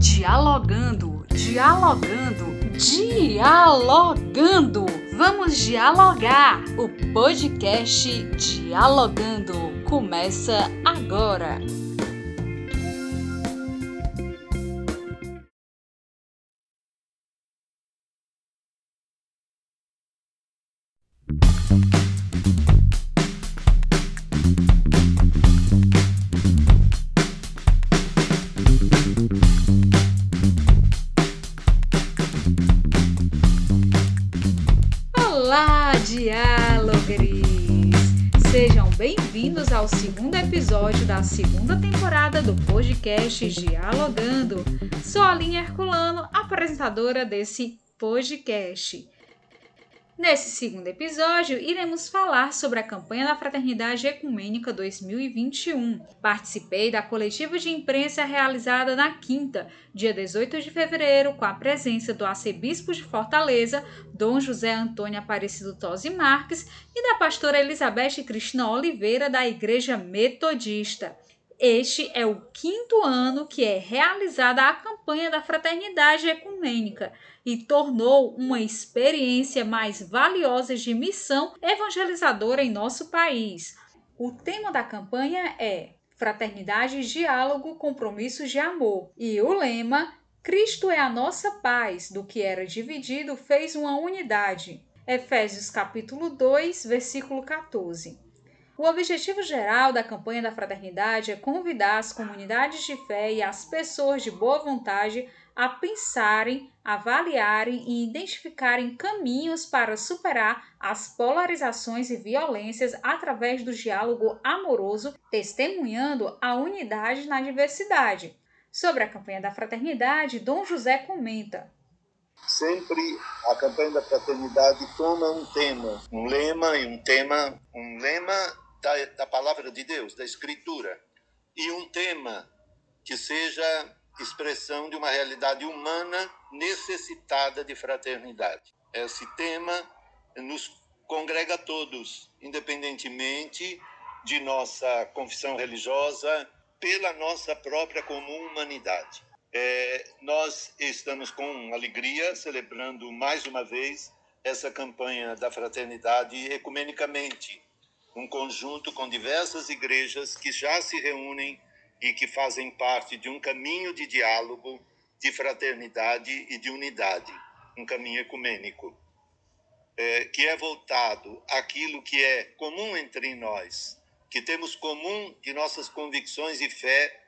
Dialogando, dialogando, dialogando. Vamos dialogar. O podcast Dialogando começa agora. Segundo episódio da segunda temporada do podcast Dialogando. Sou a Aline Herculano, apresentadora desse podcast. Nesse segundo episódio, iremos falar sobre a campanha da Fraternidade Ecumênica 2021. Participei da coletiva de imprensa realizada na quinta, dia 18 de fevereiro, com a presença do arcebispo de Fortaleza, Dom José Antônio Aparecido Tosi Marques, e da pastora Elizabeth Cristina Oliveira, da Igreja Metodista. Este é o quinto ano que é realizada a campanha da Fraternidade Ecumênica e tornou uma experiência mais valiosa de missão evangelizadora em nosso país. O tema da campanha é Fraternidade, Diálogo, Compromissos de Amor e o lema Cristo é a nossa paz, do que era dividido fez uma unidade. Efésios capítulo 2, versículo 14. O objetivo geral da campanha da fraternidade é convidar as comunidades de fé e as pessoas de boa vontade a pensarem, avaliarem e identificarem caminhos para superar as polarizações e violências através do diálogo amoroso, testemunhando a unidade na diversidade. Sobre a campanha da fraternidade, Dom José comenta: sempre a campanha da fraternidade toma um tema, um lema e um tema, um lema da, da palavra de Deus, da Escritura, e um tema que seja expressão de uma realidade humana necessitada de fraternidade. Esse tema nos congrega todos, independentemente de nossa confissão religiosa, pela nossa própria comum humanidade. É, nós estamos com alegria celebrando mais uma vez essa campanha da fraternidade ecumenicamente, um conjunto com diversas igrejas que já se reúnem e que fazem parte de um caminho de diálogo, de fraternidade e de unidade, um caminho ecumênico, é, que é voltado àquilo que é comum entre nós, que temos comum de nossas convicções e fé,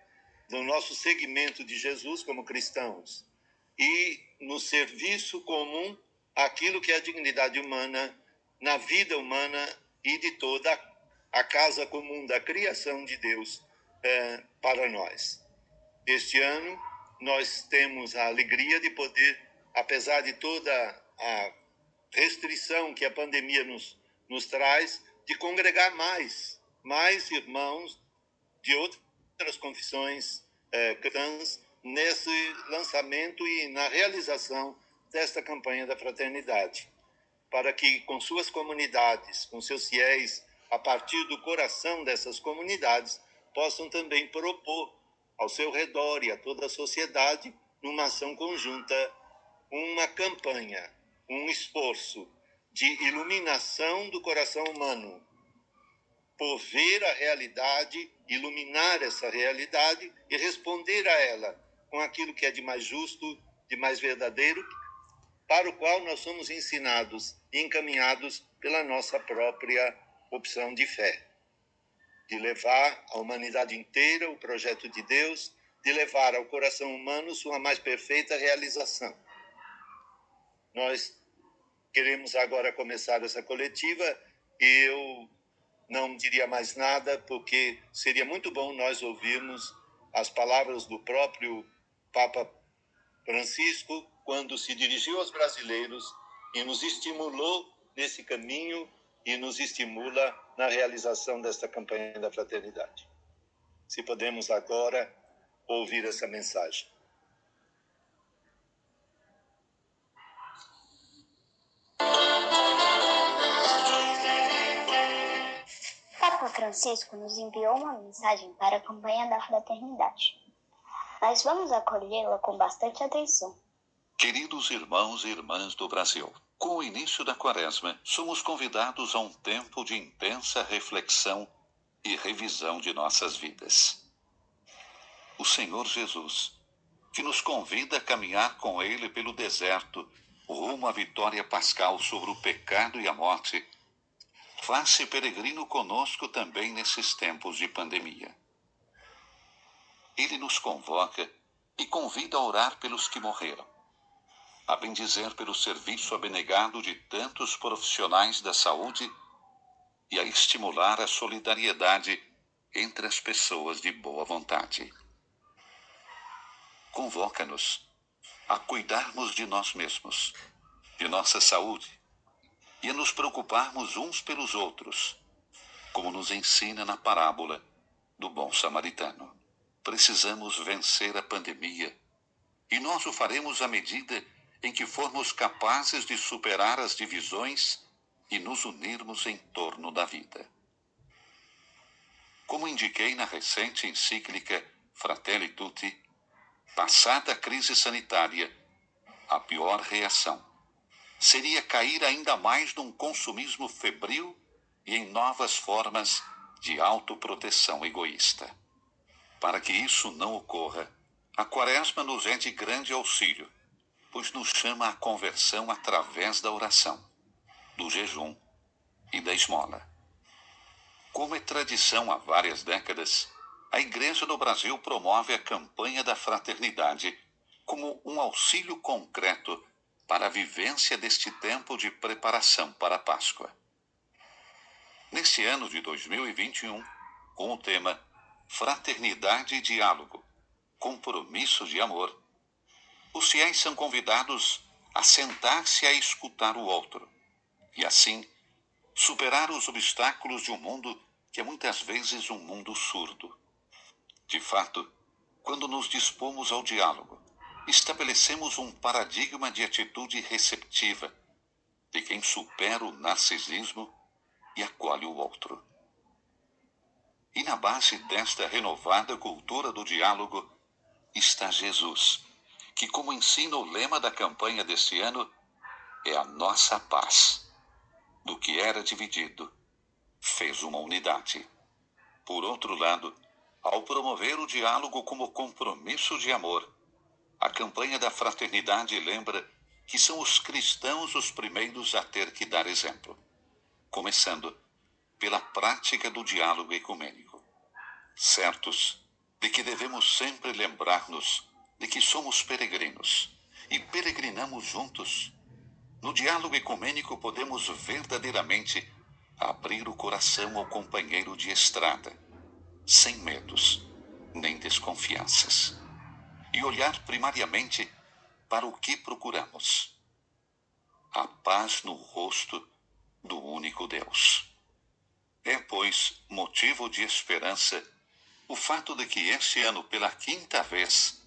do nosso segmento de Jesus como cristãos, e no serviço comum aquilo que é a dignidade humana, na vida humana e de toda a casa comum da criação de Deus é, para nós. Este ano, nós temos a alegria de poder, apesar de toda a restrição que a pandemia nos, nos traz, de congregar mais, mais irmãos de outras confissões é, cristãs nesse lançamento e na realização desta campanha da fraternidade, para que com suas comunidades, com seus fiéis, a partir do coração dessas comunidades, possam também propor ao seu redor e a toda a sociedade, numa ação conjunta, uma campanha, um esforço de iluminação do coração humano, por ver a realidade, iluminar essa realidade e responder a ela com aquilo que é de mais justo, de mais verdadeiro, para o qual nós somos ensinados e encaminhados pela nossa própria opção de fé, de levar à humanidade inteira o projeto de Deus, de levar ao coração humano sua mais perfeita realização. Nós queremos agora começar essa coletiva e eu não diria mais nada, porque seria muito bom nós ouvirmos as palavras do próprio Papa Francisco quando se dirigiu aos brasileiros e nos estimulou nesse caminho e nos estimula na realização desta campanha da fraternidade. Se podemos agora ouvir essa mensagem. Papa Francisco nos enviou uma mensagem para a campanha da fraternidade. mas vamos acolhê-la com bastante atenção. Queridos irmãos e irmãs do Brasil, com o início da Quaresma, somos convidados a um tempo de intensa reflexão e revisão de nossas vidas. O Senhor Jesus, que nos convida a caminhar com Ele pelo deserto, rumo à vitória pascal sobre o pecado e a morte, faz-se peregrino conosco também nesses tempos de pandemia. Ele nos convoca e convida a orar pelos que morreram, a bendizer pelo serviço abnegado de tantos profissionais da saúde e a estimular a solidariedade entre as pessoas de boa vontade. Convoca-nos a cuidarmos de nós mesmos, de nossa saúde e a nos preocuparmos uns pelos outros, como nos ensina na parábola do bom samaritano. Precisamos vencer a pandemia e nós o faremos à medida em que formos capazes de superar as divisões e nos unirmos em torno da vida. Como indiquei na recente encíclica Fratelli Tutti, passada a crise sanitária, a pior reação seria cair ainda mais num consumismo febril e em novas formas de autoproteção egoísta. Para que isso não ocorra, a Quaresma nos é de grande auxílio, pois nos chama à conversão através da oração do jejum e da esmola. Como é tradição há várias décadas, a Igreja do Brasil promove a campanha da fraternidade como um auxílio concreto para a vivência deste tempo de preparação para a Páscoa. Neste ano de 2021, com o tema Fraternidade e Diálogo Compromisso de Amor, os fiéis são convidados a sentar-se a escutar o outro e assim superar os obstáculos de um mundo que é muitas vezes um mundo surdo. De fato, quando nos dispomos ao diálogo, estabelecemos um paradigma de atitude receptiva, de quem supera o narcisismo e acolhe o outro. E na base desta renovada cultura do diálogo está Jesus, que, como ensina o lema da campanha deste ano, é a nossa paz do que era dividido, fez uma unidade. Por outro lado, ao promover o diálogo como compromisso de amor, a campanha da fraternidade lembra que são os cristãos os primeiros a ter que dar exemplo, começando pela prática do diálogo ecumênico. Certos de que devemos sempre lembrar-nos de que somos peregrinos e peregrinamos juntos no diálogo ecumênico podemos verdadeiramente abrir o coração ao companheiro de estrada, sem medos nem desconfianças, e olhar primariamente para o que procuramos: a paz no rosto do único Deus. É, pois, motivo de esperança o fato de que este ano, pela quinta vez,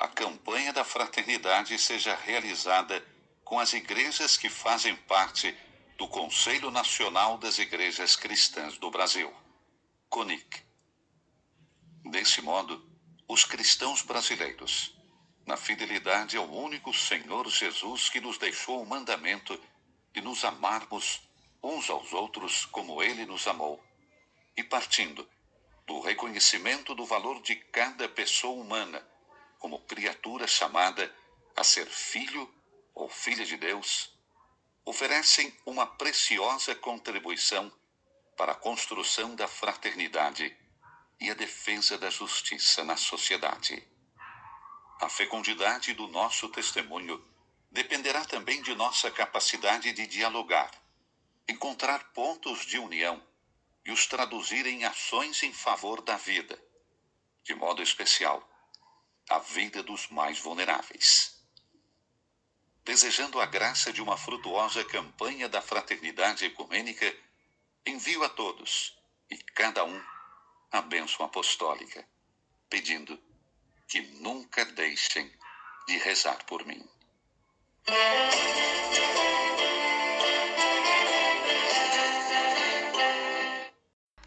a campanha da fraternidade seja realizada com as igrejas que fazem parte do Conselho Nacional das Igrejas Cristãs do Brasil, CONIC. Desse modo, os cristãos brasileiros, na fidelidade ao único Senhor Jesus que nos deixou o mandamento de nos amarmos uns aos outros como ele nos amou, e partindo do reconhecimento do valor de cada pessoa humana como criatura chamada a ser filho ou filha de Deus, oferecem uma preciosa contribuição para a construção da fraternidade e a defesa da justiça na sociedade. A fecundidade do nosso testemunho dependerá também de nossa capacidade de dialogar, encontrar pontos de união e os traduzir em ações em favor da vida, de modo especial, a vida dos mais vulneráveis desejando a graça de uma frutuosa campanha da fraternidade ecumênica, envio a todos e cada um a bênção apostólica, pedindo que nunca deixem de rezar por mim.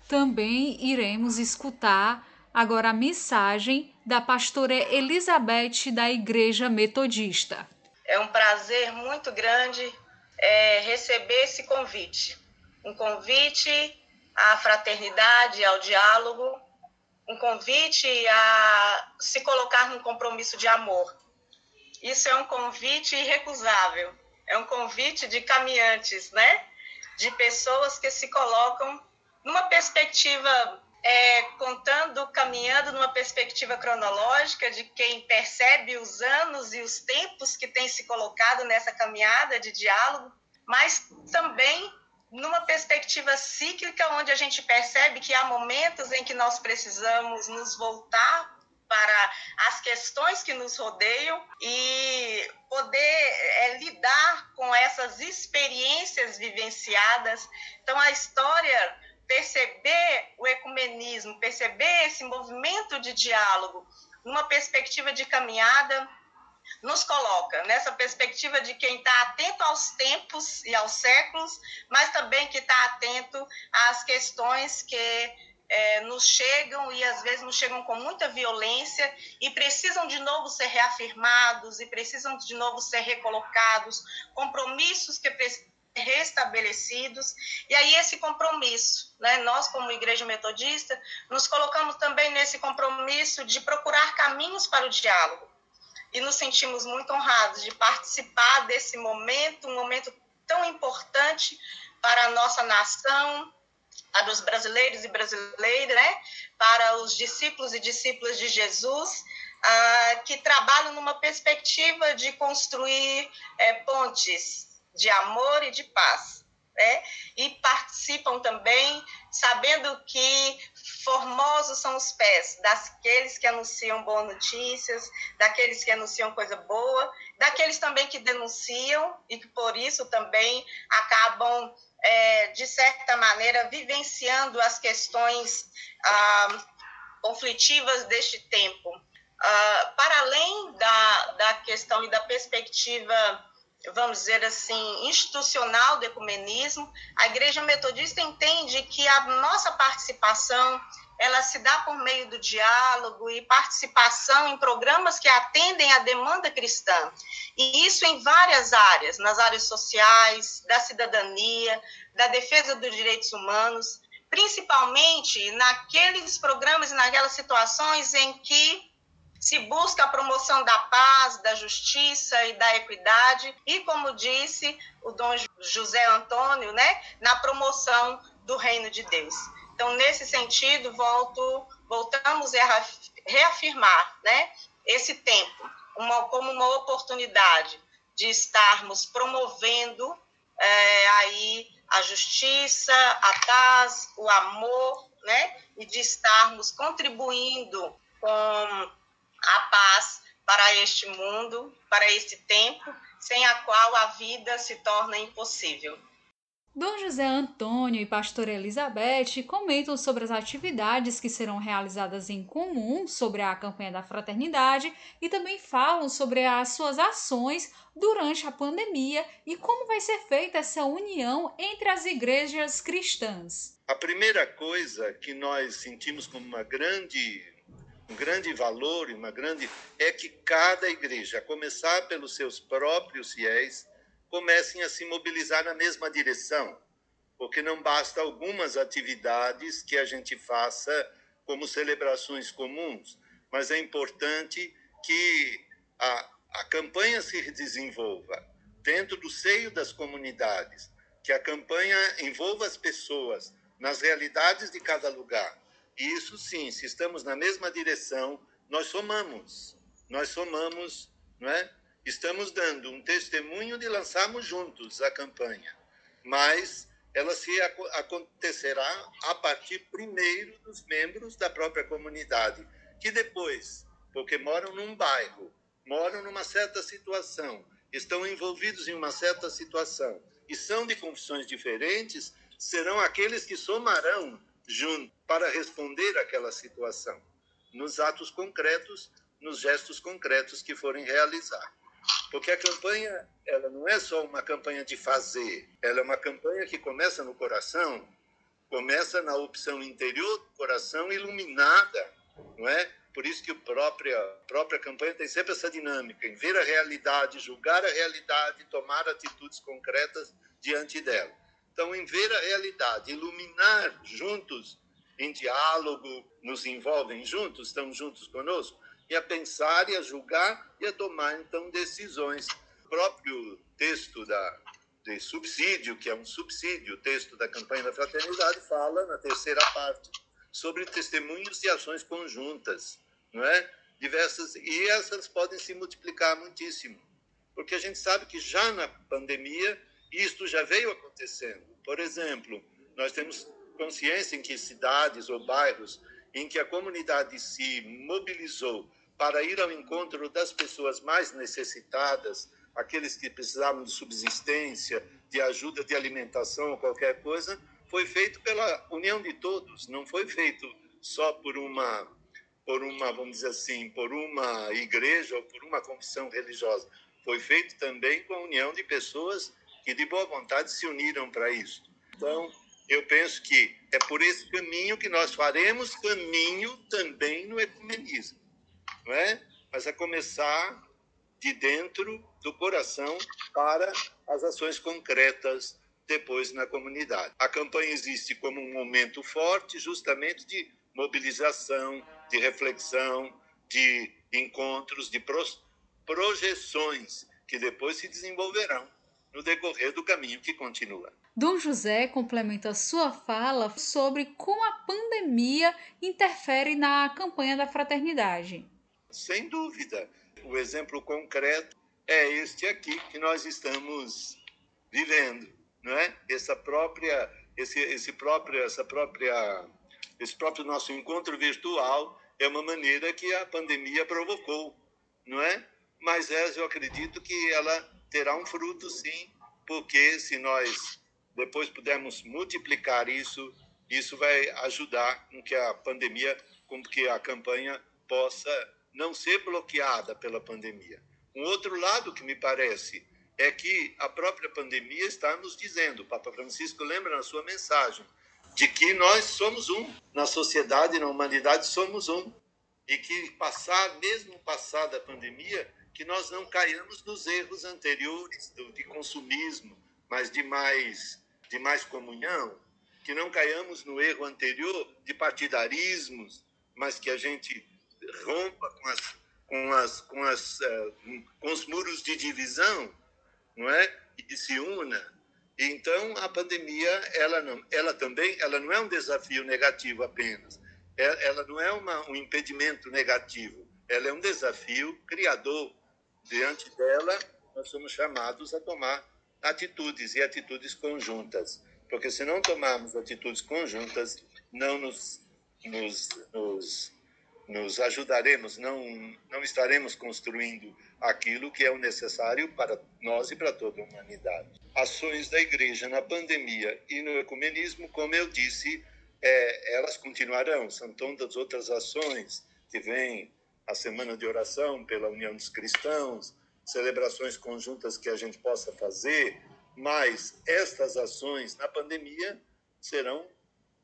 Também iremos escutar agora a mensagem da pastora Elizabeth da Igreja Metodista. É um prazer muito grande é, receber esse convite. Um convite à fraternidade, ao diálogo, um convite a se colocar num compromisso de amor. Isso é um convite irrecusável, é um convite de caminhantes, né? De pessoas que se colocam numa perspectiva é, contando, caminhando numa perspectiva cronológica de quem percebe os anos e os tempos que tem se colocado nessa caminhada de diálogo, mas também numa perspectiva cíclica, onde a gente percebe que há momentos em que nós precisamos nos voltar para as questões que nos rodeiam e poder é, lidar com essas experiências vivenciadas. Então, a história perceber o ecumenismo, perceber esse movimento de diálogo numa perspectiva de caminhada, nos coloca nessa perspectiva de quem está atento aos tempos e aos séculos, mas também que está atento às questões que é, nos chegam e às vezes nos chegam com muita violência e precisam de novo ser reafirmados e precisam de novo ser recolocados, compromissos que precisam restabelecidos. E aí esse compromisso, né? Nós como igreja metodista nos colocamos também nesse compromisso de procurar caminhos para o diálogo. E nos sentimos muito honrados de participar desse momento, um momento tão importante para a nossa nação, para os brasileiros e brasileiras, né? para os discípulos e discípulas de Jesus, ah, que trabalham numa perspectiva de construir é, pontes de amor e de paz. Né? E participam também, sabendo que formosos são os pés daqueles que anunciam boas notícias, daqueles que anunciam coisa boa, daqueles também que denunciam e que por isso também acabam, é, de certa maneira, vivenciando as questões ah, conflitivas deste tempo. Ah, para além da, da questão e da perspectiva vamos dizer assim, institucional do ecumenismo, a Igreja Metodista entende que a nossa participação ela se dá por meio do diálogo e participação em programas que atendem à demanda cristã. E isso em várias áreas, nas áreas sociais, da cidadania, da defesa dos direitos humanos, principalmente naqueles programas e naquelas situações em que se busca a promoção da paz, da justiça e da equidade, e, como disse o Dom José Antônio, né, na promoção do reino de Deus. Então, nesse sentido, volto, voltamos a reafirmar né, esse tempo uma, como uma oportunidade de estarmos promovendo é, aí a justiça, a paz, o amor, né, e de estarmos contribuindo com a paz para este mundo, para este tempo, sem a qual a vida se torna impossível. Dom José Antônio e pastora Elizabeth comentam sobre as atividades que serão realizadas em comum sobre a campanha da fraternidade e também falam sobre as suas ações durante a pandemia e como vai ser feita essa união entre as igrejas cristãs. A primeira coisa que nós sentimos como uma grande um grande valor e uma grande é que cada igreja, a começar pelos seus próprios fiéis, comecem a se mobilizar na mesma direção, porque não basta algumas atividades que a gente faça como celebrações comuns, mas é importante que a, a campanha se desenvolva dentro do seio das comunidades, que a campanha envolva as pessoas nas realidades de cada lugar isso sim, se estamos na mesma direção, nós somamos. Nós somamos, não é? Estamos dando um testemunho de lançarmos juntos a campanha. Mas ela se acontecerá a partir primeiro dos membros da própria comunidade, que depois, porque moram num bairro, moram numa certa situação, estão envolvidos em uma certa situação e são de confissões diferentes, serão aqueles que somarão junto para responder àquela situação, nos atos concretos, nos gestos concretos que forem realizar. Porque a campanha, ela não é só uma campanha de fazer, ela é uma campanha que começa no coração, começa na opção interior do coração iluminada não é? Por isso que a própria, a própria campanha tem sempre essa dinâmica, em ver a realidade, julgar a realidade, tomar atitudes concretas diante dela. Então, em ver a realidade, iluminar juntos, em diálogo, nos envolvem juntos, estão juntos conosco, e a pensar e a julgar e a tomar, então, decisões. O próprio texto da, de subsídio, que é um subsídio, o texto da campanha da fraternidade, fala, na terceira parte, sobre testemunhos e ações conjuntas, não é? Diversas, e essas podem se multiplicar muitíssimo, porque a gente sabe que já na pandemia isto já veio acontecendo. Por exemplo, nós temos consciência em que cidades ou bairros em que a comunidade se mobilizou para ir ao encontro das pessoas mais necessitadas, aqueles que precisavam de subsistência, de ajuda de alimentação ou qualquer coisa, foi feito pela união de todos, não foi feito só por uma por uma, vamos dizer assim, por uma igreja ou por uma confissão religiosa. Foi feito também com a união de pessoas que de boa vontade se uniram para isso. Então, eu penso que é por esse caminho que nós faremos caminho também no ecumenismo, não é? Mas a começar de dentro do coração para as ações concretas depois na comunidade. A campanha existe como um momento forte justamente de mobilização, de reflexão, de encontros, de projeções que depois se desenvolverão no decorrer do caminho que continua. Dom José complementa sua fala sobre como a pandemia interfere na campanha da fraternidade. Sem dúvida. O exemplo concreto é este aqui que nós estamos vivendo, não é? Essa própria esse esse próprio essa própria esse próprio nosso encontro virtual é uma maneira que a pandemia provocou, não é? Mas é, eu acredito que ela terá um fruto, sim, porque se nós depois pudermos multiplicar isso, isso vai ajudar com que a pandemia, com que a campanha possa não ser bloqueada pela pandemia. Um outro lado que me parece é que a própria pandemia está nos dizendo, o Papa Francisco lembra na sua mensagem, de que nós somos um, na sociedade, na humanidade somos um, e que passar, mesmo passar da pandemia, que nós não caiamos nos erros anteriores do, de consumismo, mas de mais, de mais comunhão, que não caiamos no erro anterior de partidarismos, mas que a gente rompa com, as, com, as, com, as, uh, com os muros de divisão, não é? E se una. Então a pandemia, ela não, ela também, ela não é um desafio negativo apenas. É, ela não é uma, um impedimento negativo. Ela é um desafio criador diante dela, nós somos chamados a tomar atitudes e atitudes conjuntas. Porque se não tomarmos atitudes conjuntas, não nos, nos, nos, nos ajudaremos, não, não estaremos construindo aquilo que é o necessário para nós e para toda a humanidade. Ações da igreja na pandemia e no ecumenismo, como eu disse, é, elas continuarão. São tantas outras ações que vêm a semana de oração pela União dos Cristãos, celebrações conjuntas que a gente possa fazer, mas estas ações na pandemia serão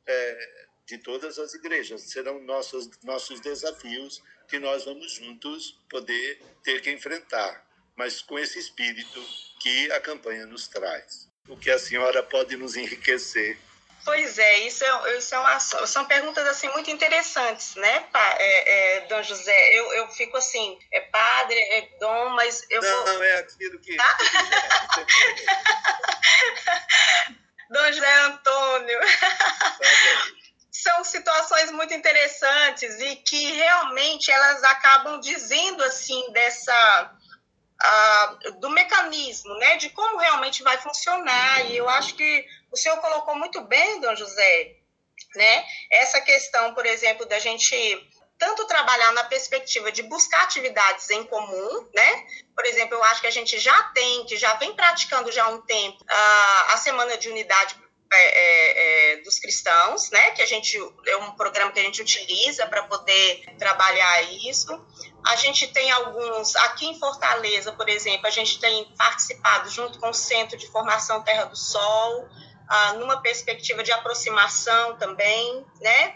é, de todas as igrejas, serão nossos, nossos desafios que nós vamos juntos poder ter que enfrentar, mas com esse espírito que a campanha nos traz. O que a senhora pode nos enriquecer Pois é, isso, é, isso é uma, são perguntas assim muito interessantes, né, é, é, Dom José? Eu, eu fico assim, é padre, é dom, mas eu não, vou... Não, é aquilo que... Tá? Dom José Antônio. são situações muito interessantes e que realmente elas acabam dizendo assim dessa do mecanismo, né, de como realmente vai funcionar. E eu acho que o senhor colocou muito bem, Dom José, né, essa questão, por exemplo, da gente tanto trabalhar na perspectiva de buscar atividades em comum, né? Por exemplo, eu acho que a gente já tem, que já vem praticando já há um tempo, a, a semana de unidade é, é, é, dos cristãos, né? Que a gente é um programa que a gente utiliza para poder trabalhar isso. A gente tem alguns aqui em Fortaleza, por exemplo, a gente tem participado junto com o Centro de Formação Terra do Sol, ah, numa perspectiva de aproximação também, né?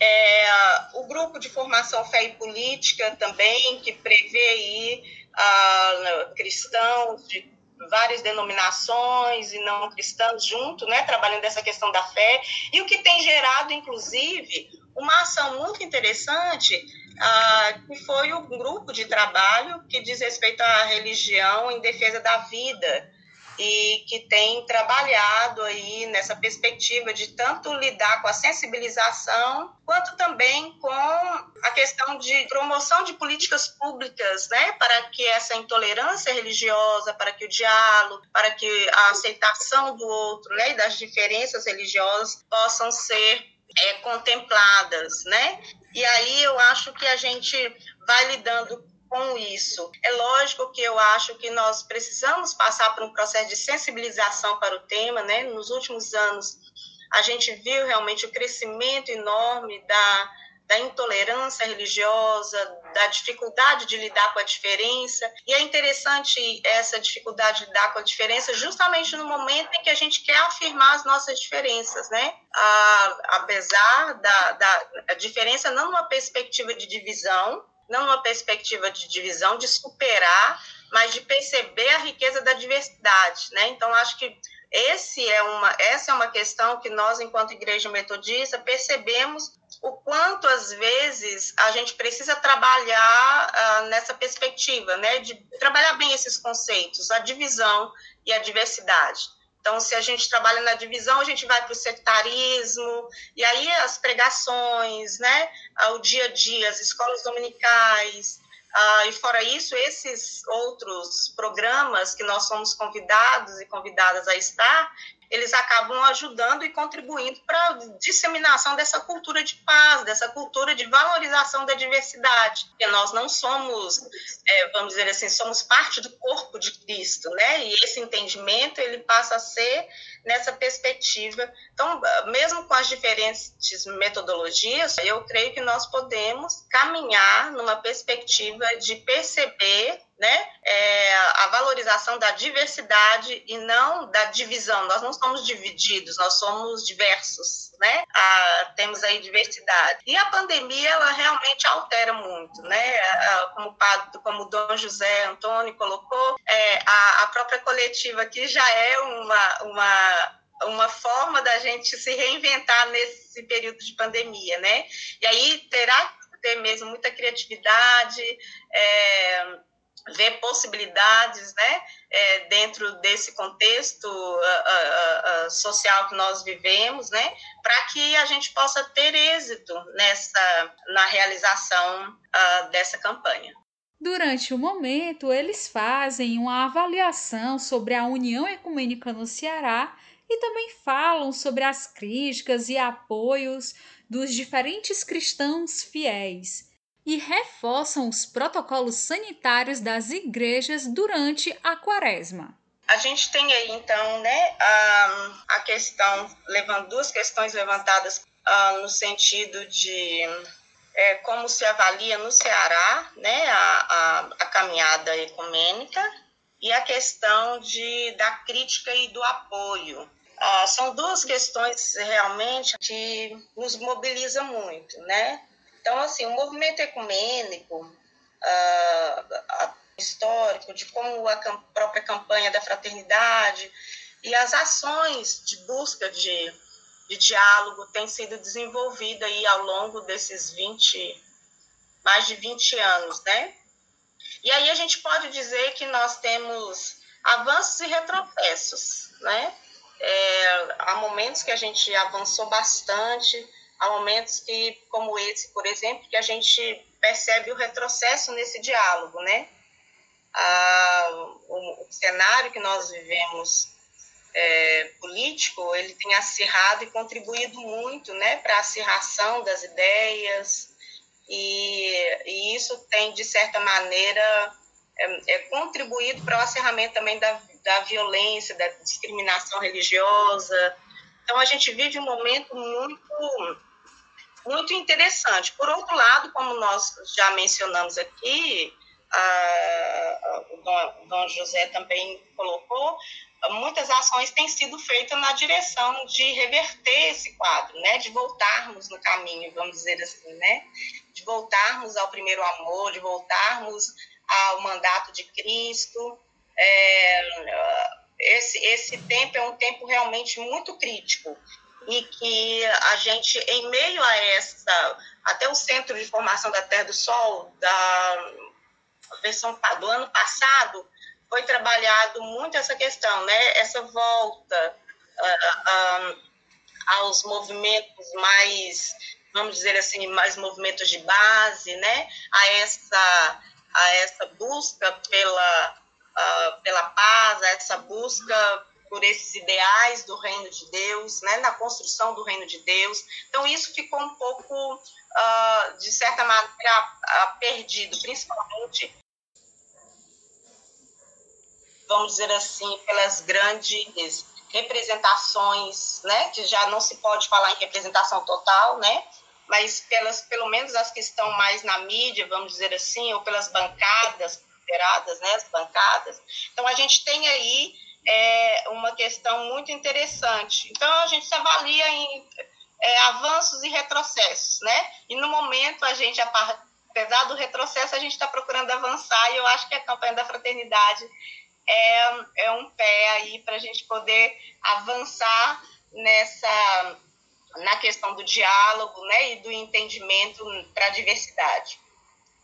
É, o grupo de formação Fé e Política também, que prevê aí uh, cristãos de várias denominações e não cristãos junto, né, trabalhando essa questão da fé, e o que tem gerado, inclusive, uma ação muito interessante, uh, que foi o grupo de trabalho que diz respeito à religião em defesa da vida, e que tem trabalhado aí nessa perspectiva de tanto lidar com a sensibilização, quanto também com a questão de promoção de políticas públicas, né, para que essa intolerância religiosa, para que o diálogo, para que a aceitação do outro, né, e das diferenças religiosas possam ser é, contempladas, né? E aí eu acho que a gente vai lidando com isso. É lógico que eu acho que nós precisamos passar por um processo de sensibilização para o tema, né? Nos últimos anos, a gente viu realmente o crescimento enorme da, da intolerância religiosa, da dificuldade de lidar com a diferença. E é interessante essa dificuldade de lidar com a diferença justamente no momento em que a gente quer afirmar as nossas diferenças, né? Ah, apesar da, da diferença não numa perspectiva de divisão, não numa perspectiva de divisão, de superar, mas de perceber a riqueza da diversidade, né? Então acho que esse é uma, essa é uma questão que nós, enquanto igreja metodista, percebemos o quanto às vezes a gente precisa trabalhar uh, nessa perspectiva, né, de trabalhar bem esses conceitos, a divisão e a diversidade. Então, se a gente trabalha na divisão, a gente vai para o sectarismo, e aí as pregações, né, o dia a dia, as escolas dominicais, ah, e fora isso, esses outros programas que nós somos convidados e convidadas a estar, eles acabam ajudando e contribuindo para a disseminação dessa cultura de paz, dessa cultura de valorização da diversidade. Porque nós não somos, é, vamos dizer assim, somos parte do corpo de Cristo, né? E esse entendimento ele passa a ser nessa perspectiva. Então, mesmo com as diferentes metodologias, eu creio que nós podemos caminhar numa perspectiva de perceber né, é, a valorização da diversidade e não da divisão. Nós não somos divididos, nós somos diversos, né? Ah, temos aí diversidade. E a pandemia, ela realmente altera muito, né? Como, como o Dom José Antônio colocou, é, a, a própria coletiva aqui já é uma, uma uma forma da gente se reinventar nesse período de pandemia, né? E aí terá que ter mesmo muita criatividade, é, ver possibilidades né, é, dentro desse contexto uh, uh, uh, social que nós vivemos, né, para que a gente possa ter êxito nessa, na realização dessa campanha. Durante o momento, eles fazem uma avaliação sobre a União Ecumênica no Ceará e também falam sobre as críticas e apoios dos diferentes cristãos fiéis e reforçam os protocolos sanitários das igrejas durante a quaresma. A gente tem aí, então, né, a, a questão, levando duas questões levantadas uh, no sentido de é, como se avalia no Ceará né, a, a, a caminhada ecumênica e a questão de, da crítica e do apoio. Ah, são duas questões realmente que nos mobilizam muito, né? Então, assim, o movimento ecumênico, uh, histórico, de como a própria campanha da fraternidade e as ações de busca de, de diálogo têm sido desenvolvida aí ao longo desses 20, mais de 20 anos, né? E aí a gente pode dizer que nós temos avanços e retrocessos, né? É, há momentos que a gente avançou bastante, Há momentos que, como esse, por exemplo, que a gente percebe o retrocesso nesse diálogo, né? Ah, o, o, cenário que nós vivemos é, político, ele tem acirrado e contribuído muito, né, para a acirração das ideias, e, e, isso tem, de certa maneira, é, é contribuído para o acirramento também da, da violência, da discriminação religiosa. Então, a gente vive um momento muito muito interessante. Por outro lado, como nós já mencionamos aqui, o Dom, Dom José também colocou, muitas ações têm sido feitas na direção de reverter esse quadro, né? De voltarmos no caminho, vamos dizer assim, né? De voltarmos ao primeiro amor, de voltarmos ao mandato de Cristo. É, esse, esse tempo é um tempo realmente muito crítico e que a gente, em meio a essa, até o Centro de Formação da Terra do Sol, da versão do ano passado, foi trabalhado muito essa questão, né? Essa volta uh, aos movimentos mais, vamos dizer assim, mais movimentos de base, né? A essa, a essa busca pela, uh, pela paz, a essa busca por esses ideais do reino de Deus, né, na construção do reino de Deus. Então, isso ficou um pouco, uh, de certa maneira, uh, perdido, principalmente, vamos dizer assim, pelas grandes representações, né, que já não se pode falar em representação total, né, mas pelas, pelo menos as que estão mais na mídia, vamos dizer assim, ou pelas bancadas, consideradas, né, as bancadas. Então, a gente tem aí é uma questão muito interessante. Então, a gente se avalia em é, avanços e retrocessos, né? E no momento, a gente, apesar do retrocesso, a gente está procurando avançar, e eu acho que a campanha da fraternidade é, é um pé aí para a gente poder avançar nessa na questão do diálogo né, e do entendimento para a diversidade.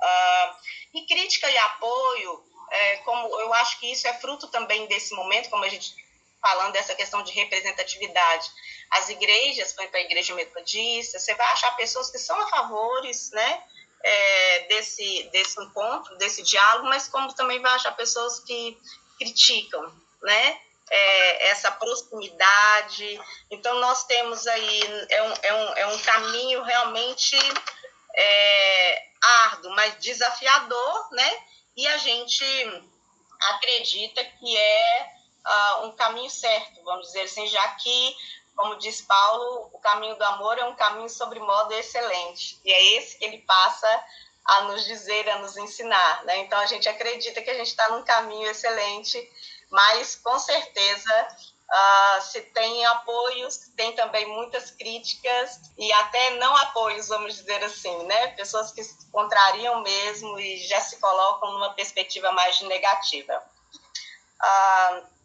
Uh, e crítica e apoio é, como eu acho que isso é fruto também desse momento, como a gente falando dessa questão de representatividade. As igrejas, por exemplo, a igreja metodista, você vai achar pessoas que são a favores, né, é, desse, desse encontro, desse diálogo, mas como também vai achar pessoas que criticam, né, é, essa proximidade. Então, nós temos aí, é um, é um, é um caminho realmente é, árduo, mas desafiador, né, e a gente acredita que é uh, um caminho certo, vamos dizer assim, já que, como diz Paulo, o caminho do amor é um caminho sobre modo excelente, e é esse que ele passa a nos dizer, a nos ensinar. Né? Então, a gente acredita que a gente está num caminho excelente, mas com certeza Uh, se tem apoios, tem também muitas críticas e até não apoios, vamos dizer assim, né? Pessoas que se contrariam mesmo e já se colocam numa perspectiva mais negativa. Uh,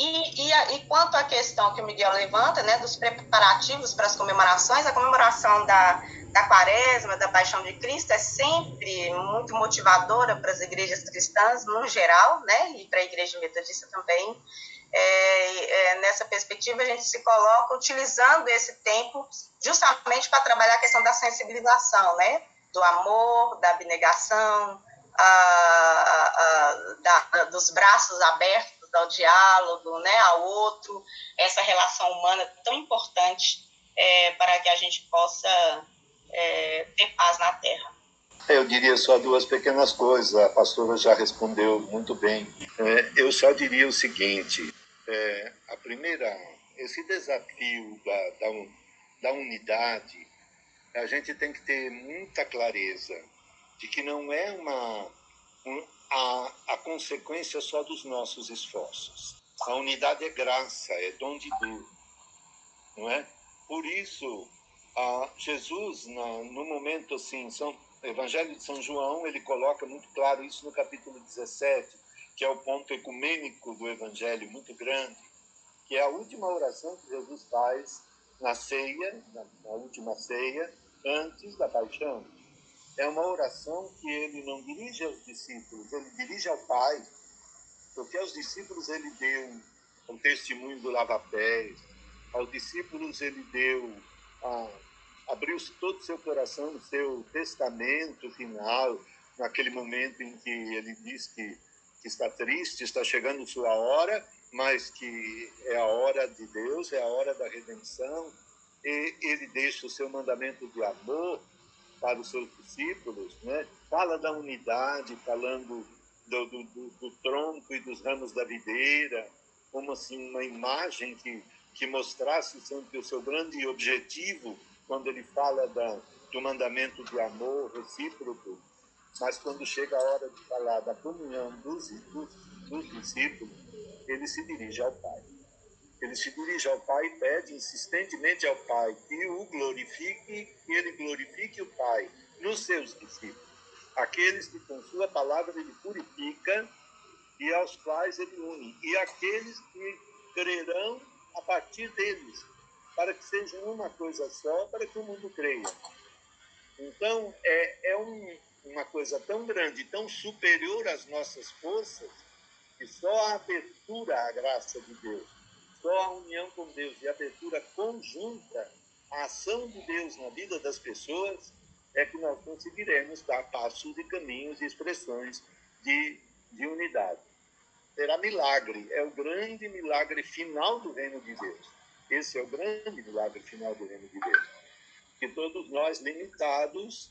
e, e, e, quanto à questão que o Miguel levanta, né, dos preparativos para as comemorações, a comemoração da, da Quaresma, da Paixão de Cristo, é sempre muito motivadora para as igrejas cristãs, no geral, né, e para a Igreja Metodista também é, é, nessa perspectiva, a gente se coloca utilizando esse tempo justamente para trabalhar a questão da sensibilização, né? do amor, da abnegação, a, a, da, dos braços abertos ao diálogo, né? ao outro, essa relação humana tão importante é, para que a gente possa é, ter paz na Terra. É, eu diria só duas pequenas coisas, a pastora já respondeu muito bem. É, eu só diria o seguinte: é, a primeira, esse desafio da, da, da unidade, a gente tem que ter muita clareza de que não é uma, um, a, a consequência só dos nossos esforços. A unidade é graça, é dom de Deus, não é? Por isso, a Jesus, na, no momento assim, São, Evangelho de São João, ele coloca muito claro isso no capítulo 17, que é o ponto ecumênico do Evangelho muito grande, que é a última oração que Jesus faz na ceia, na, na última ceia, antes da paixão. É uma oração que ele não dirige aos discípulos, ele dirige ao Pai, porque aos discípulos ele deu o testemunho do lava-pés, aos discípulos ele deu, ah, abriu-se todo o seu coração no seu testamento final, naquele momento em que ele diz que que está triste, está chegando sua hora, mas que é a hora de Deus, é a hora da redenção. E ele deixa o seu mandamento de amor para os seus discípulos, né? Fala da unidade, falando do, do, do, do tronco e dos ramos da videira, como assim uma imagem que que mostrasse sempre o seu grande objetivo quando ele fala da, do mandamento de amor recíproco mas quando chega a hora de falar da comunhão dos, dos, dos discípulos, ele se dirige ao Pai. Ele se dirige ao Pai e pede insistentemente ao Pai que o glorifique, que ele glorifique o Pai nos seus discípulos, aqueles que com sua palavra ele purifica e aos quais ele une, e aqueles que crerão a partir deles, para que sejam uma coisa só, para que o mundo creia. Então, é, é um, uma coisa tão grande, tão superior às nossas forças, que só a abertura à graça de Deus, só a união com Deus e a abertura conjunta à ação de Deus na vida das pessoas é que nós conseguiremos dar passos e caminhos e expressões de, de unidade. Será milagre, é o grande milagre final do reino de Deus. Esse é o grande milagre final do reino de Deus. Que todos nós, limitados,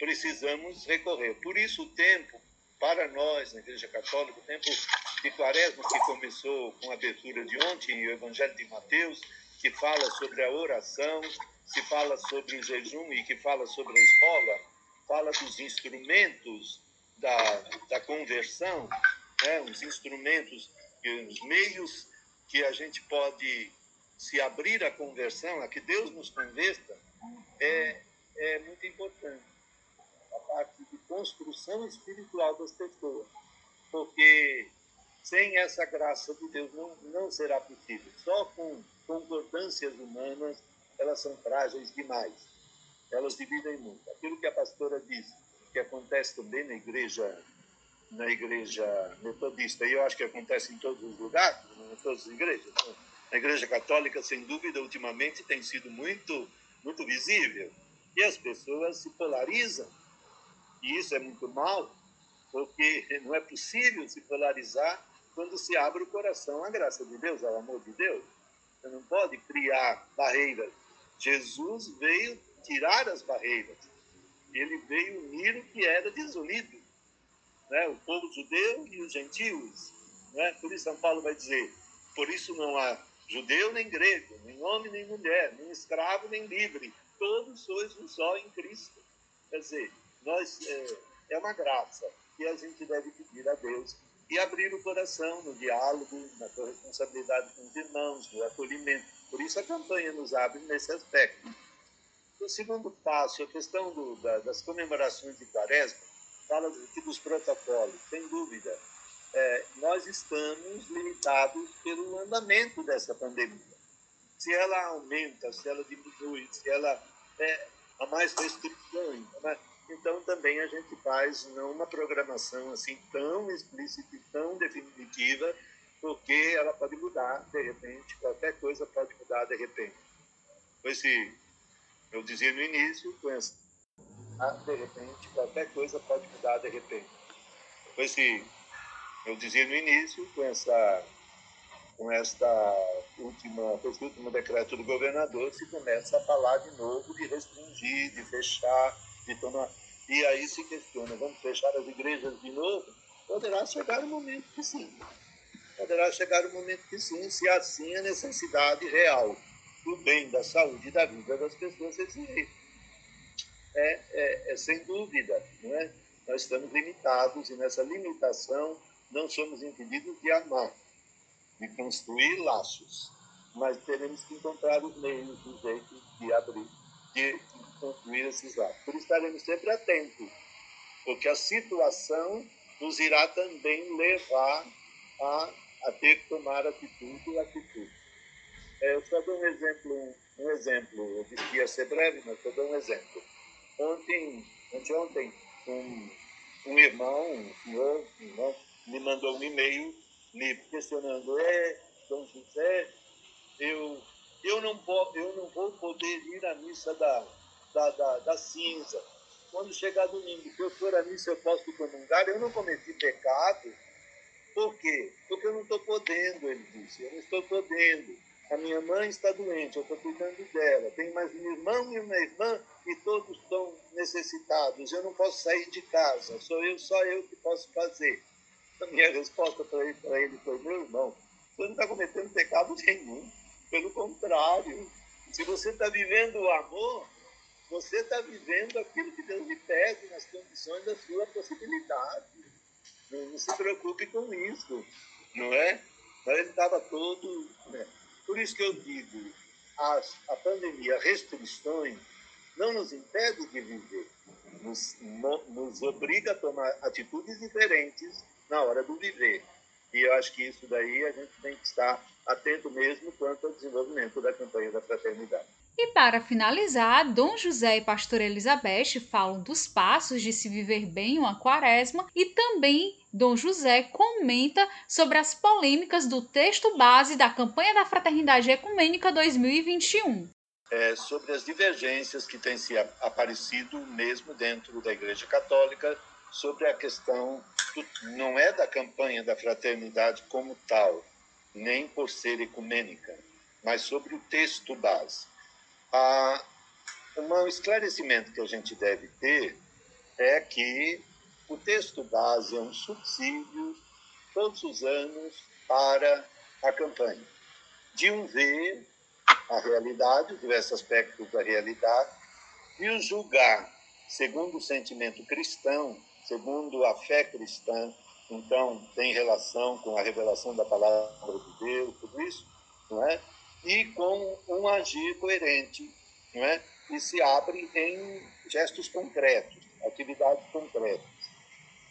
precisamos recorrer. Por isso, o tempo, para nós, na Igreja Católica, o tempo de Quaresma, que começou com a abertura de ontem, o Evangelho de Mateus, que fala sobre a oração, se fala sobre o jejum e que fala sobre a esmola, fala dos instrumentos da, da conversão, né? os instrumentos, os meios que a gente pode se abrir à conversão, a que Deus nos converta, é, é muito importante. A parte de construção espiritual das pessoas. Porque sem essa graça de Deus não, não será possível. Só com concordâncias humanas elas são frágeis demais. Elas dividem muito. Aquilo que a pastora disse, que acontece também na igreja na igreja metodista, e eu acho que acontece em todos os lugares, em todas as igrejas. Na igreja católica, sem dúvida, ultimamente tem sido muito, muito visível. E as pessoas se polarizam. E isso é muito mal, porque não é possível se polarizar quando se abre o coração à graça de Deus, ao amor de Deus. Você não pode criar barreiras Jesus veio tirar as barreiras. Ele veio unir o que era desunido. Né? O povo judeu e os gentios. Né? Por isso São Paulo vai dizer, por isso não há judeu nem grego, nem homem nem mulher, nem escravo nem livre. Todos sois um só em Cristo. Quer dizer, nós, é, é uma graça que a gente deve pedir a Deus e abrir o coração no diálogo, na responsabilidade com os irmãos, no acolhimento. Por isso a campanha nos abre nesse aspecto. O segundo passo, a questão do, da, das comemorações de Quaresma, fala aqui dos protocolos, sem dúvida. É, nós estamos limitados pelo andamento dessa pandemia. Se ela aumenta, se ela diminui, se ela é, há mais restrições? Então, também a gente faz uma programação assim tão explícita e tão definitiva, porque ela pode mudar de repente, qualquer coisa pode mudar de repente. Esse, eu dizia no início, com essa, ah, de repente, qualquer coisa pode mudar de repente. Esse, eu dizia no início, com essa com esta última, esse último decreto do governador, se começa a falar de novo de restringir, de fechar, de tomar. E aí se questiona, vamos fechar as igrejas de novo? Poderá chegar o momento que sim. Poderá chegar o momento que sim, se assim a necessidade real do bem, da saúde e da vida das pessoas exigir. É, é, é sem dúvida, não é? Nós estamos limitados e nessa limitação não somos impedidos de amar, de construir laços, mas teremos que encontrar os meios, os jeitos de abrir, de construir esses laços. Por isso estaremos sempre atentos, porque a situação nos irá também levar a, a ter que tomar atitude e atitude. É, eu só dou um exemplo, um exemplo, eu disse que ia ser breve, mas só dou um exemplo. Ontem, ontem um, um irmão, um senhor, um irmão, me mandou um e-mail me questionando, é, Dom José, eu, eu, não, vou, eu não vou poder ir à missa da, da, da, da cinza. Quando chegar domingo, se eu for a missa, eu posso comungar. Eu não cometi pecado. Por quê? Porque eu não estou podendo, ele disse. Eu não estou podendo. A minha mãe está doente, eu estou cuidando dela. Tenho mais um irmão e uma irmã e todos estão necessitados. Eu não posso sair de casa. Sou eu, só eu que posso fazer. A minha resposta para ele, ele foi: meu irmão, você não está cometendo pecado nenhum. Pelo contrário, se você está vivendo o amor, você está vivendo aquilo que Deus lhe pede nas condições da sua possibilidade. Não, não se preocupe com isso, não é? Mas ele estava todo. Né? Por isso que eu digo, as, a pandemia, restrições, não nos impede de viver, nos, nos obriga a tomar atitudes diferentes na hora do viver. E eu acho que isso daí a gente tem que estar atento mesmo quanto ao desenvolvimento da campanha da fraternidade. E para finalizar, Dom José e Pastor Elizabeth falam dos passos de se viver bem uma quaresma e também Dom José comenta sobre as polêmicas do texto base da campanha da Fraternidade Ecumênica 2021. É, sobre as divergências que têm se aparecido mesmo dentro da Igreja Católica sobre a questão do, não é da campanha da fraternidade como tal, nem por ser ecumênica, mas sobre o texto base. Ah, um esclarecimento que a gente deve ter é que o texto base é um subsídio todos os anos para a campanha, de um ver a realidade, os diversos aspectos da realidade, e o julgar, segundo o sentimento cristão, segundo a fé cristã, então tem relação com a revelação da palavra de Deus, tudo isso, não é? E com um agir coerente, não é? E se abre em gestos concretos, atividades concretas.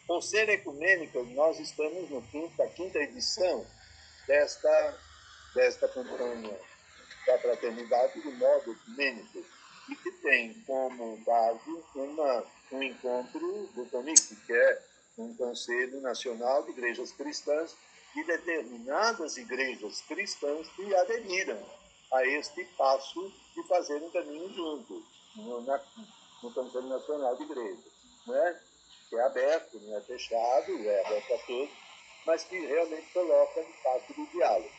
Por ser ecumênica, nós estamos no quinta, quinta edição desta, desta campanha da fraternidade do modo ecumênico, e que tem como base uma, um encontro do que é um Conselho Nacional de Igrejas Cristãs, e determinadas igrejas cristãs que aderiram a este passo de fazer um caminho juntos no, na, no Conselho Nacional de Igrejas, né? que é aberto, não é fechado, é aberto a todos, mas que realmente coloca no passo do diálogo.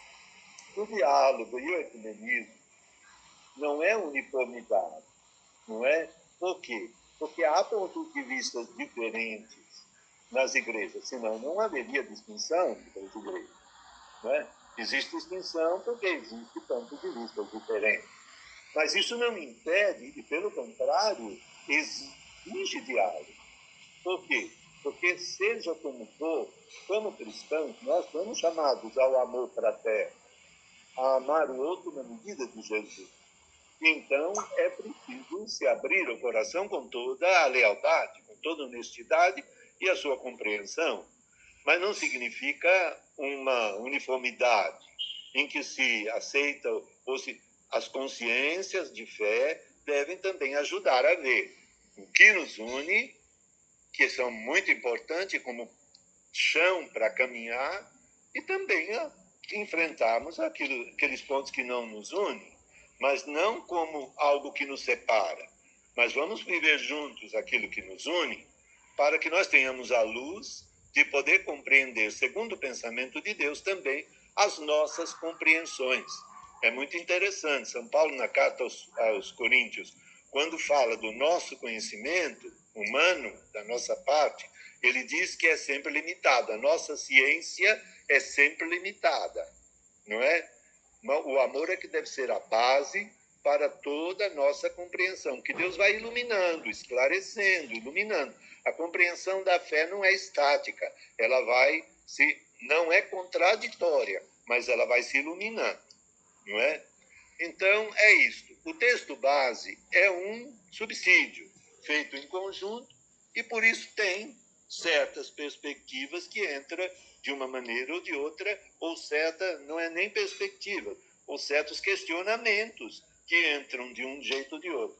O diálogo e o ecumenismo não é uniformidade, não é? Por quê? Porque há pontos de vista diferentes nas igrejas, senão não haveria distinção entre as igrejas. Não é? Existe distinção porque existe pontos de vista diferentes. Mas isso não impede, e pelo contrário, exige diálogo. Por quê? Porque, seja como for, como cristãos, nós somos chamados ao amor fraterno, a amar o outro na medida de Jesus. Então, é preciso se abrir o coração com toda a lealdade, com toda a honestidade e a sua compreensão. Mas não significa uma uniformidade em que se aceita ou se as consciências de fé devem também ajudar a ver o que nos une, que são muito importantes como chão para caminhar, e também a enfrentarmos aquilo, aqueles pontos que não nos unem mas não como algo que nos separa. Mas vamos viver juntos aquilo que nos une, para que nós tenhamos a luz de poder compreender, segundo o pensamento de Deus, também as nossas compreensões. É muito interessante. São Paulo, na carta aos, aos Coríntios, quando fala do nosso conhecimento humano, da nossa parte, ele diz que é sempre limitado. A nossa ciência é sempre limitada, não é? O amor é que deve ser a base para toda a nossa compreensão, que Deus vai iluminando, esclarecendo, iluminando. A compreensão da fé não é estática, ela vai se não é contraditória, mas ela vai se iluminando, não é? Então é isto. O texto base é um subsídio feito em conjunto e por isso tem certas perspectivas que entra de uma maneira ou de outra, ou certa, não é nem perspectiva, ou certos questionamentos que entram de um jeito ou de outro.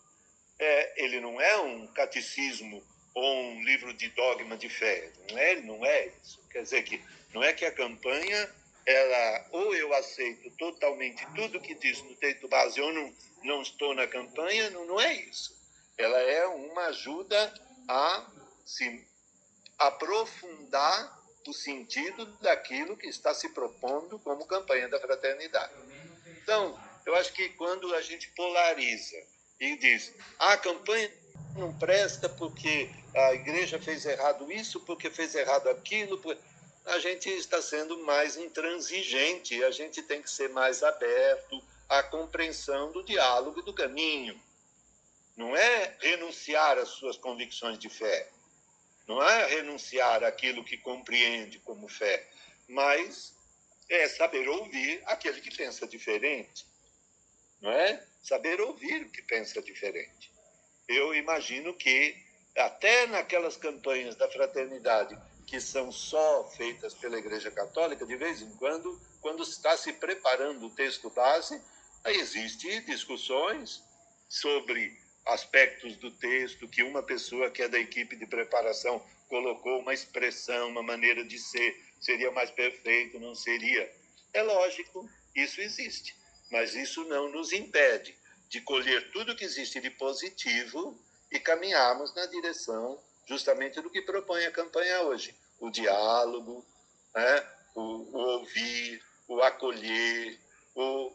É, ele não é um catecismo ou um livro de dogma de fé, não é, não é isso. Quer dizer que não é que a campanha ela ou eu aceito totalmente tudo que diz no texto base ou não, não estou na campanha, não, não é isso. Ela é uma ajuda a se aprofundar o sentido daquilo que está se propondo como campanha da fraternidade. Então, eu acho que quando a gente polariza e diz ah, a campanha não presta porque a igreja fez errado isso, porque fez errado aquilo, a gente está sendo mais intransigente, a gente tem que ser mais aberto à compreensão do diálogo e do caminho. não é renunciar às suas convicções de fé, não é renunciar àquilo que compreende como fé, mas é saber ouvir aquele que pensa diferente, não é? Saber ouvir o que pensa diferente. Eu imagino que até naquelas campanhas da fraternidade que são só feitas pela Igreja Católica, de vez em quando, quando está se preparando o texto base, existem discussões sobre aspectos do texto que uma pessoa que é da equipe de preparação colocou uma expressão, uma maneira de ser, seria mais perfeito, não seria. É lógico, isso existe, mas isso não nos impede de colher tudo que existe de positivo e caminharmos na direção justamente do que propõe a campanha hoje: o diálogo, né? o, o ouvir, o acolher, o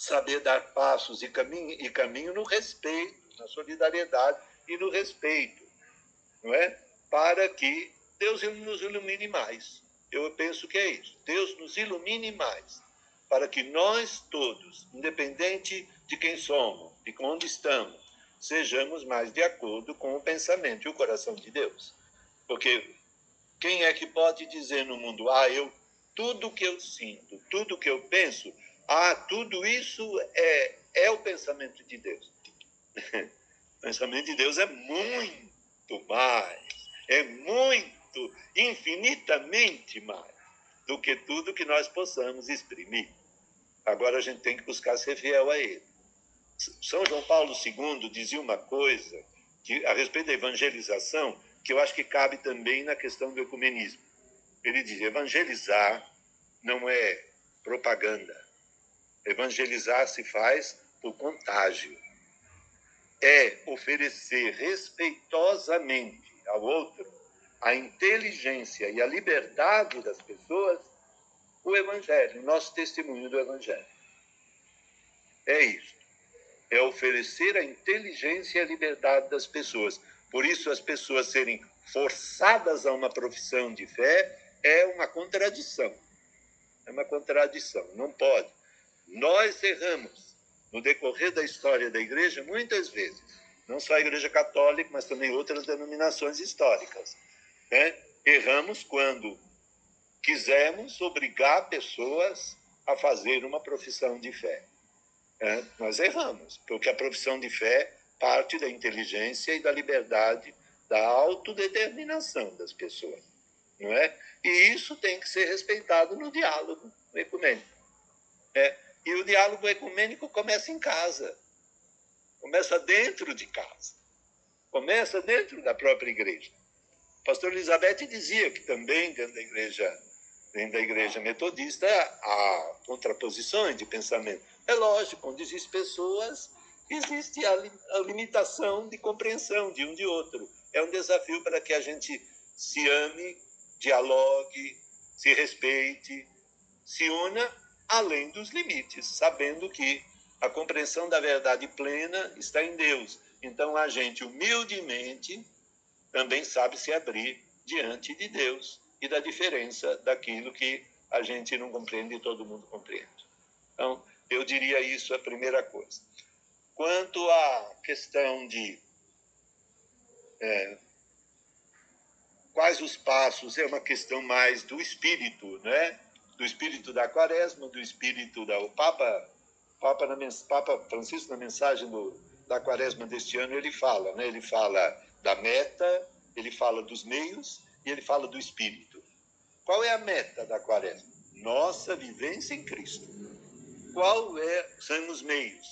saber dar passos e caminho, e caminho no respeito, na solidariedade e no respeito, não é? Para que Deus nos ilumine mais. Eu penso que é isso. Deus nos ilumine mais, para que nós todos, independente de quem somos, de onde estamos, sejamos mais de acordo com o pensamento e o coração de Deus. Porque quem é que pode dizer no mundo, ah, eu tudo que eu sinto, tudo que eu penso, ah, tudo isso é, é o pensamento de Deus. o pensamento de Deus é muito mais, é muito, infinitamente mais do que tudo que nós possamos exprimir. Agora a gente tem que buscar ser fiel a Ele. São João Paulo II dizia uma coisa que, a respeito da evangelização que eu acho que cabe também na questão do ecumenismo. Ele diz: evangelizar não é propaganda. Evangelizar se faz por contágio. É oferecer respeitosamente ao outro a inteligência e a liberdade das pessoas o Evangelho, nosso testemunho do Evangelho. É isso é oferecer a inteligência e a liberdade das pessoas. Por isso, as pessoas serem forçadas a uma profissão de fé é uma contradição. É uma contradição, não pode. Nós erramos no decorrer da história da igreja muitas vezes, não só a igreja católica, mas também outras denominações históricas. Né? Erramos quando quisemos obrigar pessoas a fazer uma profissão de fé. É, nós erramos, porque a profissão de fé parte da inteligência e da liberdade, da autodeterminação das pessoas, não é? E isso tem que ser respeitado no diálogo ecumênico. É, e o diálogo ecumênico começa em casa, começa dentro de casa, começa dentro da própria igreja. A pastor Elizabeth dizia que também dentro da igreja, dentro da igreja metodista há contraposições de pensamento. É lógico, onde existem pessoas, existe a, a limitação de compreensão de um de outro. É um desafio para que a gente se ame, dialogue, se respeite, se una além dos limites, sabendo que a compreensão da verdade plena está em Deus. Então a gente humildemente também sabe se abrir diante de Deus e da diferença daquilo que a gente não compreende e todo mundo compreende. Então, eu diria isso a primeira coisa. Quanto à questão de é, quais os passos, é uma questão mais do espírito, né? Do espírito da quaresma, do espírito da. O Papa, Papa, na, Papa Francisco, na mensagem do, da quaresma deste ano, ele fala, né? Ele fala da meta, ele fala dos meios e ele fala do espírito. Qual é a meta da quaresma? Nossa vivência em Cristo qual é, são os meios?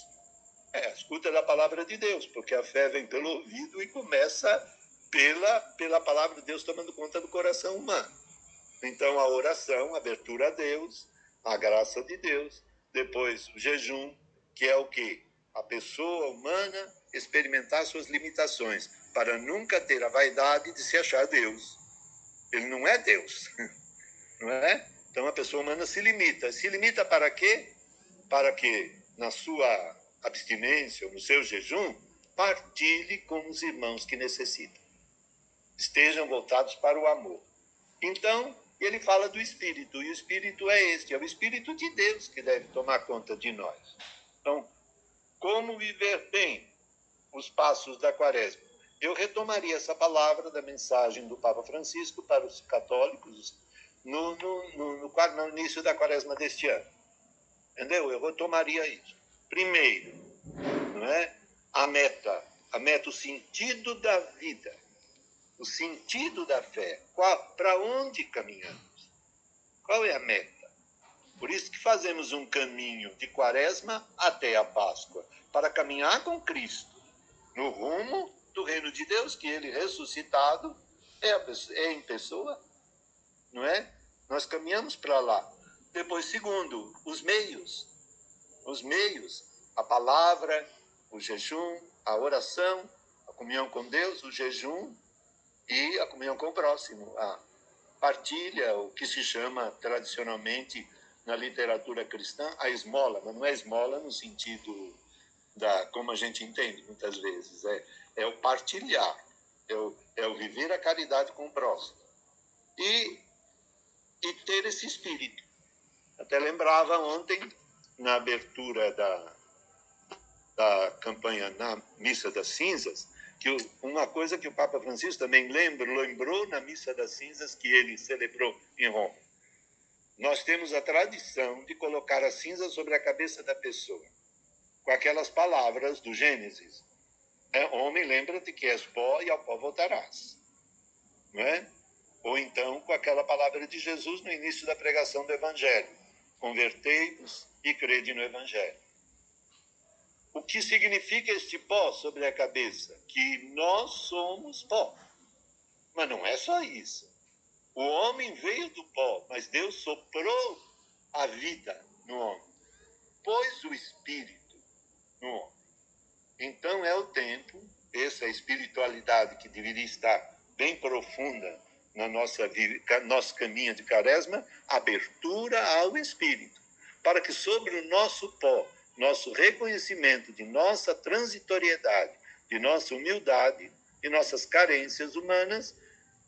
É a escuta da palavra de Deus, porque a fé vem pelo ouvido e começa pela, pela palavra de Deus tomando conta do coração humano. Então, a oração, a abertura a Deus, a graça de Deus, depois o jejum, que é o que? A pessoa humana experimentar suas limitações, para nunca ter a vaidade de se achar Deus. Ele não é Deus, não é? Então a pessoa humana se limita. Se limita para quê? para que, na sua abstinência no seu jejum, partilhe com os irmãos que necessitam. Estejam voltados para o amor. Então, ele fala do Espírito, e o Espírito é este, é o Espírito de Deus que deve tomar conta de nós. Então, como viver bem os passos da quaresma. Eu retomaria essa palavra da mensagem do Papa Francisco para os católicos no, no, no, no, no início da quaresma deste ano. Entendeu? Eu retomaria isso. Primeiro, não é? a meta, a meta, o sentido da vida, o sentido da fé. Para onde caminhamos? Qual é a meta? Por isso que fazemos um caminho de quaresma até a Páscoa, para caminhar com Cristo no rumo do reino de Deus, que ele ressuscitado é, a, é em pessoa, não é? Nós caminhamos para lá. Depois, segundo, os meios. Os meios, a palavra, o jejum, a oração, a comunhão com Deus, o jejum e a comunhão com o próximo, a partilha, o que se chama tradicionalmente na literatura cristã a esmola, mas não é esmola no sentido da como a gente entende muitas vezes, é, é o partilhar, é o, é o viver a caridade com o próximo. E, e ter esse espírito. Até lembrava ontem, na abertura da, da campanha na Missa das Cinzas, que uma coisa que o Papa Francisco também lembrou, lembrou na Missa das Cinzas que ele celebrou em Roma. Nós temos a tradição de colocar a cinza sobre a cabeça da pessoa, com aquelas palavras do Gênesis. É, homem, lembra-te que és pó e ao pó voltarás. Não é? Ou então com aquela palavra de Jesus no início da pregação do Evangelho: Convertei-vos e crede no Evangelho. O que significa este pó sobre a cabeça? Que nós somos pó. Mas não é só isso. O homem veio do pó, mas Deus soprou a vida no homem, pôs o espírito no homem. Então é o tempo, essa espiritualidade que deveria estar bem profunda na nossa vida, nosso caminho de caresma, abertura ao espírito, para que sobre o nosso pó nosso reconhecimento de nossa transitoriedade, de nossa humildade e nossas carências humanas,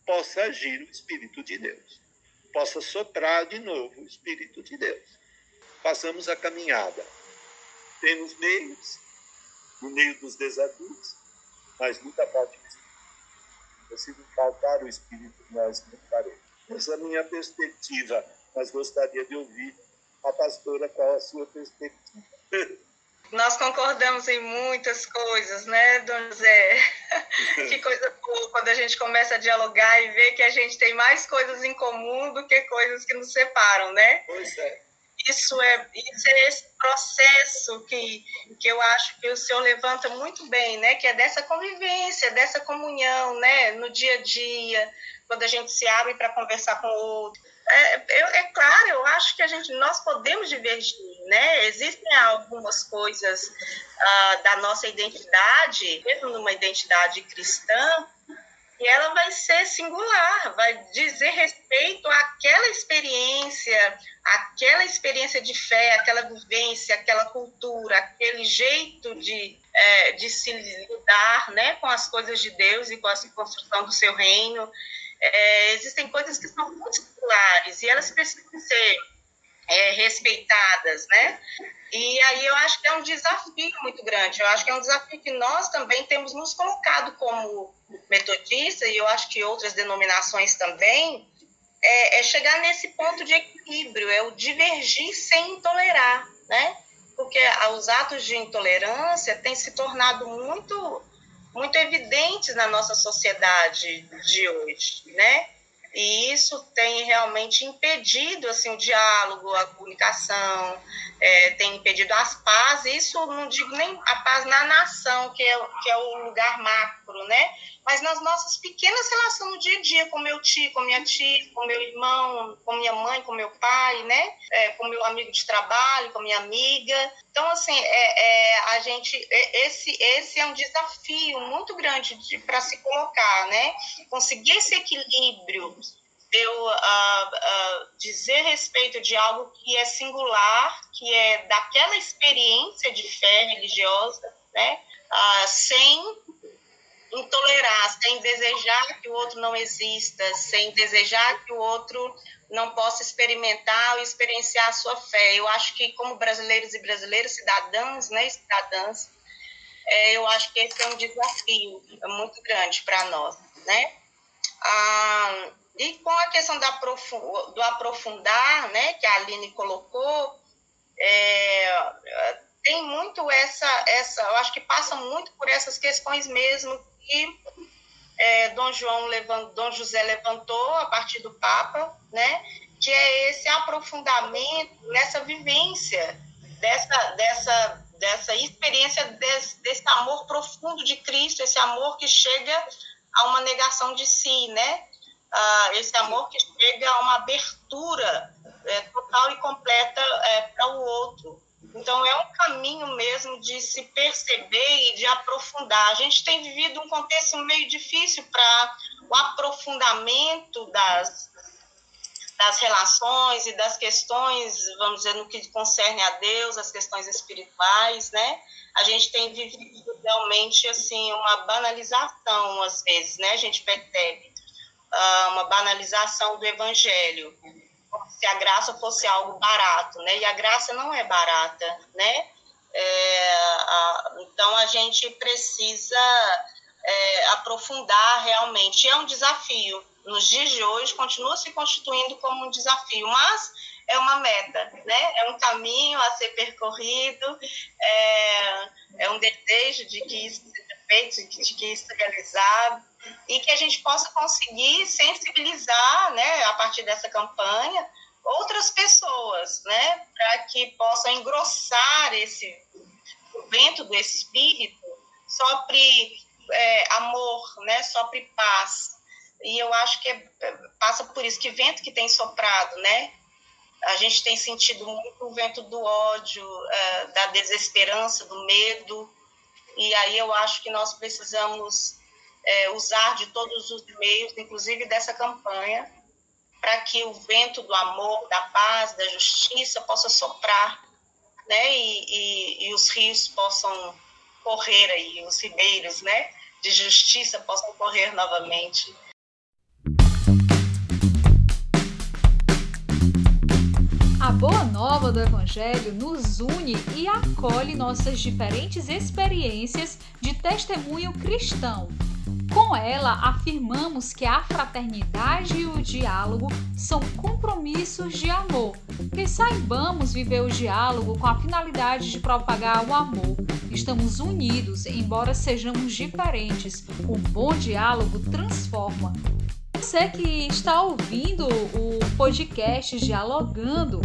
possa agir o Espírito de Deus, possa soprar de novo o Espírito de Deus. Passamos a caminhada. Temos meios, no meio dos desafios, mas nunca falta o Espírito. Se não faltar o Espírito, nós não faremos. Essa é a minha perspectiva, mas gostaria de ouvir a pastora qual a sua perspectiva. Nós concordamos em muitas coisas, né, Dona Zé? que coisa boa quando a gente começa a dialogar e ver que a gente tem mais coisas em comum do que coisas que nos separam, né? Pois é. Isso é, isso é esse processo que, que eu acho que o senhor levanta muito bem, né? Que é dessa convivência, dessa comunhão, né? No dia a dia, quando a gente se abre para conversar com o outro é, é claro, eu acho que a gente, nós podemos divergir, né? Existem algumas coisas uh, da nossa identidade, mesmo numa identidade cristã, e ela vai ser singular, vai dizer respeito àquela experiência, aquela experiência de fé, aquela vivência, aquela cultura, aquele jeito de, é, de se lidar né, com as coisas de Deus e com a construção do seu reino é, existem coisas que são muito singulares e elas precisam ser é, respeitadas, né? E aí eu acho que é um desafio muito grande. Eu acho que é um desafio que nós também temos nos colocado como metodistas, e eu acho que outras denominações também, é, é chegar nesse ponto de equilíbrio, é o divergir sem intolerar, né? Porque os atos de intolerância têm se tornado muito muito evidentes na nossa sociedade de hoje, né? E isso tem realmente impedido assim o diálogo, a comunicação, é, tem impedido as paz. Isso não digo nem a paz na nação, que é, que é o lugar macro, né? Mas nas nossas pequenas relações no dia a dia, com meu tio, com minha tia, com meu irmão, com minha mãe, com meu pai, né? É, com meu amigo de trabalho, com minha amiga. Então, assim, é, é a gente, é, esse, esse é um desafio muito grande para se colocar, né? Conseguir esse equilíbrio eu uh, uh, dizer respeito de algo que é singular, que é daquela experiência de fé religiosa, né? Uh, sem intolerar, sem desejar que o outro não exista, sem desejar que o outro não possa experimentar ou experienciar a sua fé. Eu acho que como brasileiros e brasileiras, cidadãos, né, cidadãs, é, eu acho que esse é um desafio muito grande para nós, né? Ah, e com a questão do aprofundar, né, que a Aline colocou, é, tem muito essa, essa, eu acho que passa muito por essas questões mesmo que é, Dom João levant, Dom José levantou a partir do Papa, né, que é esse aprofundamento nessa vivência dessa, dessa, dessa experiência desse, desse amor profundo de Cristo, esse amor que chega a uma negação de si, né? Ah, esse amor que chega a uma abertura é, total e completa é, para o outro. Então, é um caminho mesmo de se perceber e de aprofundar. A gente tem vivido um contexto meio difícil para o aprofundamento das, das relações e das questões, vamos dizer, no que concerne a Deus, as questões espirituais, né? A gente tem vivido realmente, assim, uma banalização, às vezes, né? A gente percebe uma banalização do evangelho, se a graça fosse algo barato, né? E a graça não é barata, né? É, a, então, a gente precisa é, aprofundar realmente. É um desafio, nos dias de hoje continua se constituindo como um desafio, mas é uma meta, né? É um caminho a ser percorrido, é, é um desejo de que isso seja feito, de que isso seja realizado e que a gente possa conseguir sensibilizar, né, a partir dessa campanha, outras pessoas, né, para que possam engrossar esse o vento do espírito, sopre é, amor, né, sopre paz, e eu acho que é, passa por isso, que vento que tem soprado, né? A gente tem sentido muito o vento do ódio, é, da desesperança, do medo, e aí eu acho que nós precisamos é, usar de todos os meios, inclusive dessa campanha, para que o vento do amor, da paz, da justiça possa soprar, né? E, e, e os rios possam correr aí, os ribeiros, né? De justiça possam correr novamente. A boa nova do Evangelho nos une e acolhe nossas diferentes experiências de testemunho cristão. Com ela, afirmamos que a fraternidade e o diálogo são compromissos de amor, que saibamos viver o diálogo com a finalidade de propagar o amor. Estamos unidos, embora sejamos diferentes. O bom diálogo transforma, você que está ouvindo o podcast Dialogando,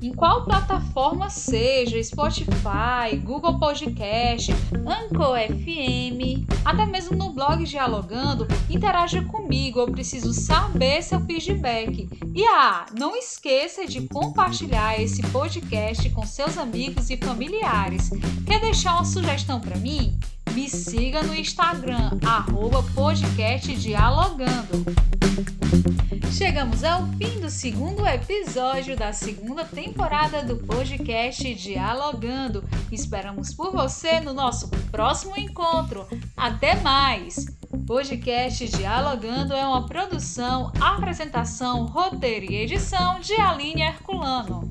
em qual plataforma seja, Spotify, Google Podcast, Anchor FM, até mesmo no blog Dialogando, interaja comigo, eu preciso saber seu feedback. E ah, não esqueça de compartilhar esse podcast com seus amigos e familiares. Quer deixar uma sugestão para mim? Me siga no Instagram, arroba podcast dialogando. Chegamos ao fim do segundo episódio da segunda temporada do podcast Dialogando. Esperamos por você no nosso próximo encontro. Até mais! Podcast Dialogando é uma produção, apresentação, roteiro e edição de Aline Herculano.